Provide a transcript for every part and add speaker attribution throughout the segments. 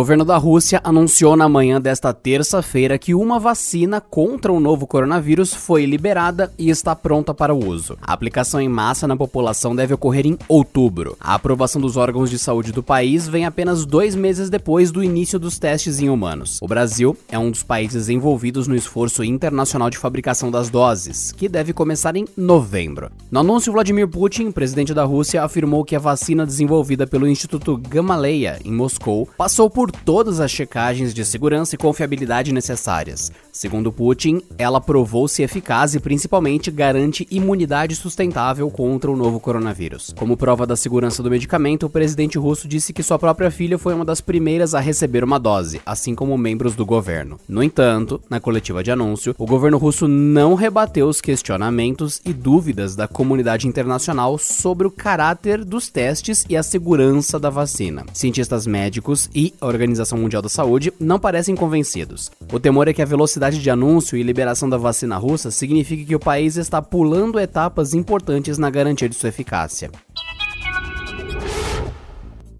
Speaker 1: Governo da Rússia anunciou na manhã desta terça-feira que uma vacina contra o novo coronavírus foi liberada e está pronta para o uso. A aplicação em massa na população deve ocorrer em outubro. A aprovação dos órgãos de saúde do país vem apenas dois meses depois do início dos testes em humanos. O Brasil é um dos países envolvidos no esforço internacional de fabricação das doses, que deve começar em novembro. No anúncio, Vladimir Putin, presidente da Rússia, afirmou que a vacina desenvolvida pelo Instituto Gamaleya em Moscou passou por por todas as checagens de segurança e confiabilidade necessárias. Segundo Putin, ela provou-se eficaz e principalmente garante imunidade sustentável contra o novo coronavírus. Como prova da segurança do medicamento, o presidente russo disse que sua própria filha foi uma das primeiras a receber uma dose, assim como membros do governo. No entanto, na coletiva de anúncio, o governo russo não rebateu os questionamentos e dúvidas da comunidade internacional sobre o caráter dos testes e a segurança da vacina. Cientistas médicos e Organização Mundial da Saúde não parecem convencidos. O temor é que a velocidade de anúncio e liberação da vacina russa signifique que o país está pulando etapas importantes na garantia de sua eficácia.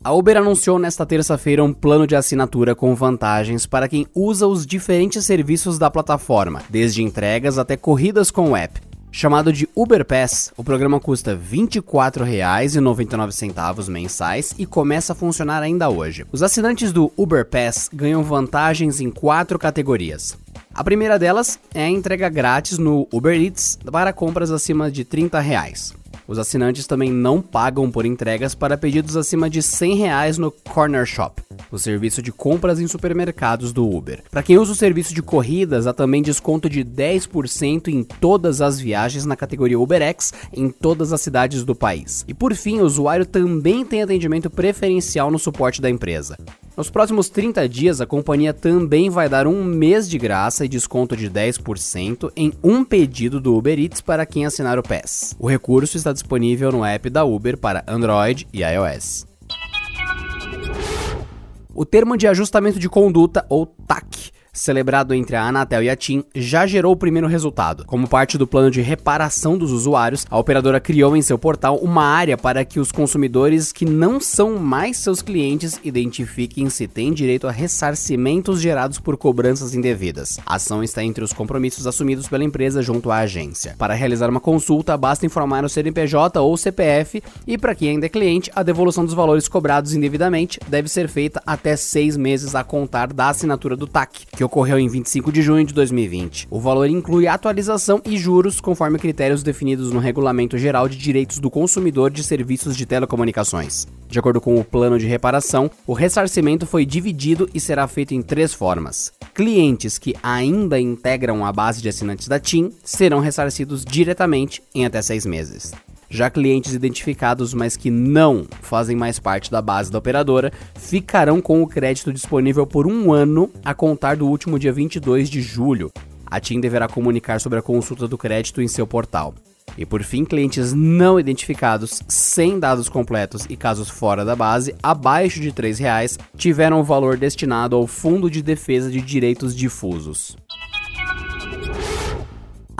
Speaker 1: A Uber anunciou nesta terça-feira um plano de assinatura com vantagens para quem usa os diferentes serviços da plataforma, desde entregas até corridas com o app. Chamado de Uber Pass, o programa custa R$ 24,99 mensais e começa a funcionar ainda hoje. Os assinantes do Uber Pass ganham vantagens em quatro categorias. A primeira delas é a entrega grátis no Uber Eats para compras acima de 30 reais. Os assinantes também não pagam por entregas para pedidos acima de 100 reais no Corner Shop, o serviço de compras em supermercados do Uber. Para quem usa o serviço de corridas, há também desconto de 10% em todas as viagens na categoria UberX em todas as cidades do país. E por fim, o usuário também tem atendimento preferencial no suporte da empresa. Nos próximos 30 dias, a companhia também vai dar um mês de graça e desconto de 10% em um pedido do Uber Eats para quem assinar o PES. O recurso está disponível no app da Uber para Android e iOS. O termo de ajustamento de conduta, ou TAC, celebrado entre a Anatel e a TIM, já gerou o primeiro resultado. Como parte do plano de reparação dos usuários, a operadora criou em seu portal uma área para que os consumidores que não são mais seus clientes identifiquem se têm direito a ressarcimentos gerados por cobranças indevidas. A ação está entre os compromissos assumidos pela empresa junto à agência. Para realizar uma consulta, basta informar o CNPJ ou CPF e, para quem ainda é cliente, a devolução dos valores cobrados indevidamente deve ser feita até seis meses a contar da assinatura do TAC, que ocorreu em 25 de junho de 2020. O valor inclui atualização e juros conforme critérios definidos no Regulamento Geral de Direitos do Consumidor de Serviços de Telecomunicações. De acordo com o plano de reparação, o ressarcimento foi dividido e será feito em três formas. Clientes que ainda integram a base de assinantes da TIM serão ressarcidos diretamente em até seis meses. Já clientes identificados, mas que não fazem mais parte da base da operadora, ficarão com o crédito disponível por um ano a contar do último dia 22 de julho. A TIM deverá comunicar sobre a consulta do crédito em seu portal. E por fim, clientes não identificados, sem dados completos e casos fora da base, abaixo de R$ reais, tiveram o valor destinado ao Fundo de Defesa de Direitos Difusos.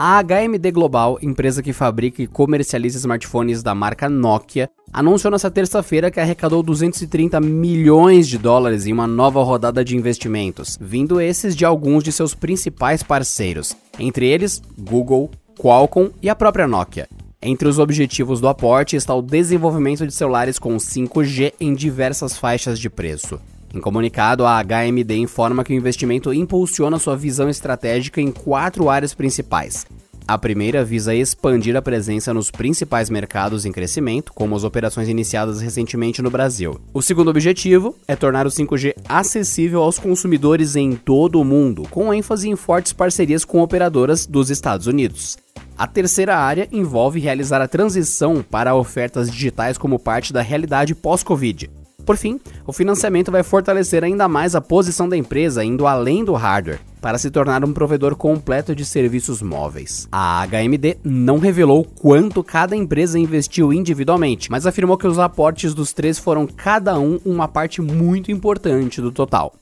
Speaker 1: A HMD Global, empresa que fabrica e comercializa smartphones da marca Nokia, anunciou nesta terça-feira que arrecadou 230 milhões de dólares em uma nova rodada de investimentos, vindo esses de alguns de seus principais parceiros, entre eles Google, Qualcomm e a própria Nokia. Entre os objetivos do aporte está o desenvolvimento de celulares com 5G em diversas faixas de preço. Em comunicado, a HMD informa que o investimento impulsiona sua visão estratégica em quatro áreas principais. A primeira visa expandir a presença nos principais mercados em crescimento, como as operações iniciadas recentemente no Brasil. O segundo objetivo é tornar o 5G acessível aos consumidores em todo o mundo, com ênfase em fortes parcerias com operadoras dos Estados Unidos. A terceira área envolve realizar a transição para ofertas digitais como parte da realidade pós-Covid. Por fim, o financiamento vai fortalecer ainda mais a posição da empresa, indo além do hardware. para se tornar um provedor completo de serviços móveis. A HMD não revelou quanto cada empresa investiu individualmente, mas afirmou que os aportes dos três foram cada um uma parte muito importante do total.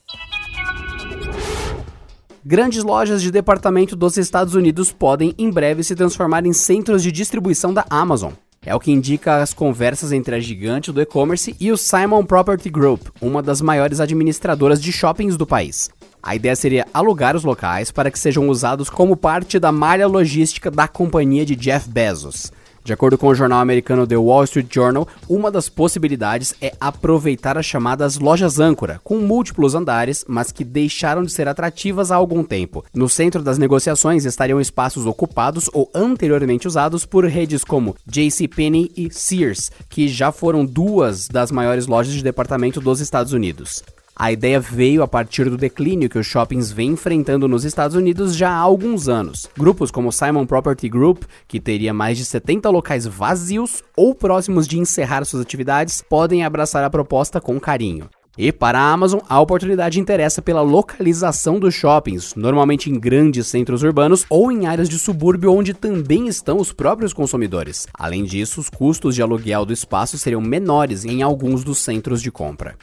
Speaker 1: Grandes lojas de departamento dos Estados Unidos podem em breve se transformar em centros de distribuição da Amazon. É o que indica as conversas entre a gigante do e-commerce e o Simon Property Group, uma das maiores administradoras de shoppings do país. A ideia seria alugar os locais para que sejam usados como parte da malha logística da companhia de Jeff Bezos. De acordo com o jornal americano The Wall Street Journal, uma das possibilidades é aproveitar as chamadas lojas âncora, com múltiplos andares, mas que deixaram de ser atrativas há algum tempo. No centro das negociações estariam espaços ocupados ou anteriormente usados por redes como JCPenney e Sears, que já foram duas das maiores lojas de departamento dos Estados Unidos. A ideia veio a partir do declínio que os shoppings vêm enfrentando nos Estados Unidos já há alguns anos. Grupos como Simon Property Group, que teria mais de 70 locais vazios ou próximos de encerrar suas atividades, podem abraçar a proposta com carinho. E para a Amazon, a oportunidade interessa pela localização dos shoppings, normalmente em grandes centros urbanos ou em áreas de subúrbio onde também estão os próprios consumidores. Além disso, os custos de aluguel do espaço seriam menores em alguns dos centros de compra.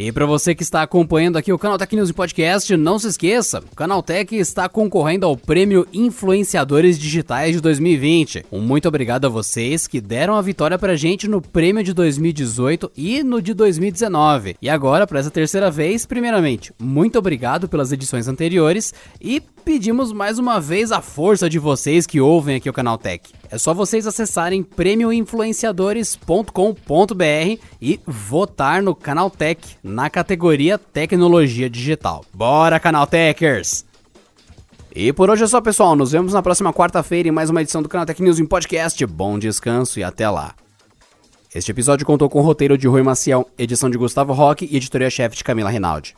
Speaker 1: E para você que está acompanhando aqui o Canal Tech News Podcast, não se esqueça, o Canal Tech está concorrendo ao Prêmio Influenciadores Digitais de 2020. Um muito obrigado a vocês que deram a vitória pra gente no prêmio de 2018 e no de 2019. E agora, para essa terceira vez, primeiramente, muito obrigado pelas edições anteriores e pedimos mais uma vez a força de vocês que ouvem aqui o Canal Tech. É só vocês acessarem prêmioinfluenciadores.com.br e votar no Canal Tech na categoria Tecnologia Digital. Bora, Canal Techers! E por hoje é só, pessoal. Nos vemos na próxima quarta-feira em mais uma edição do Canal Tech News em podcast. Bom descanso e até lá. Este episódio contou com o roteiro de Rui Maciel, edição de Gustavo Roque e editoria-chefe de Camila Rinaldi.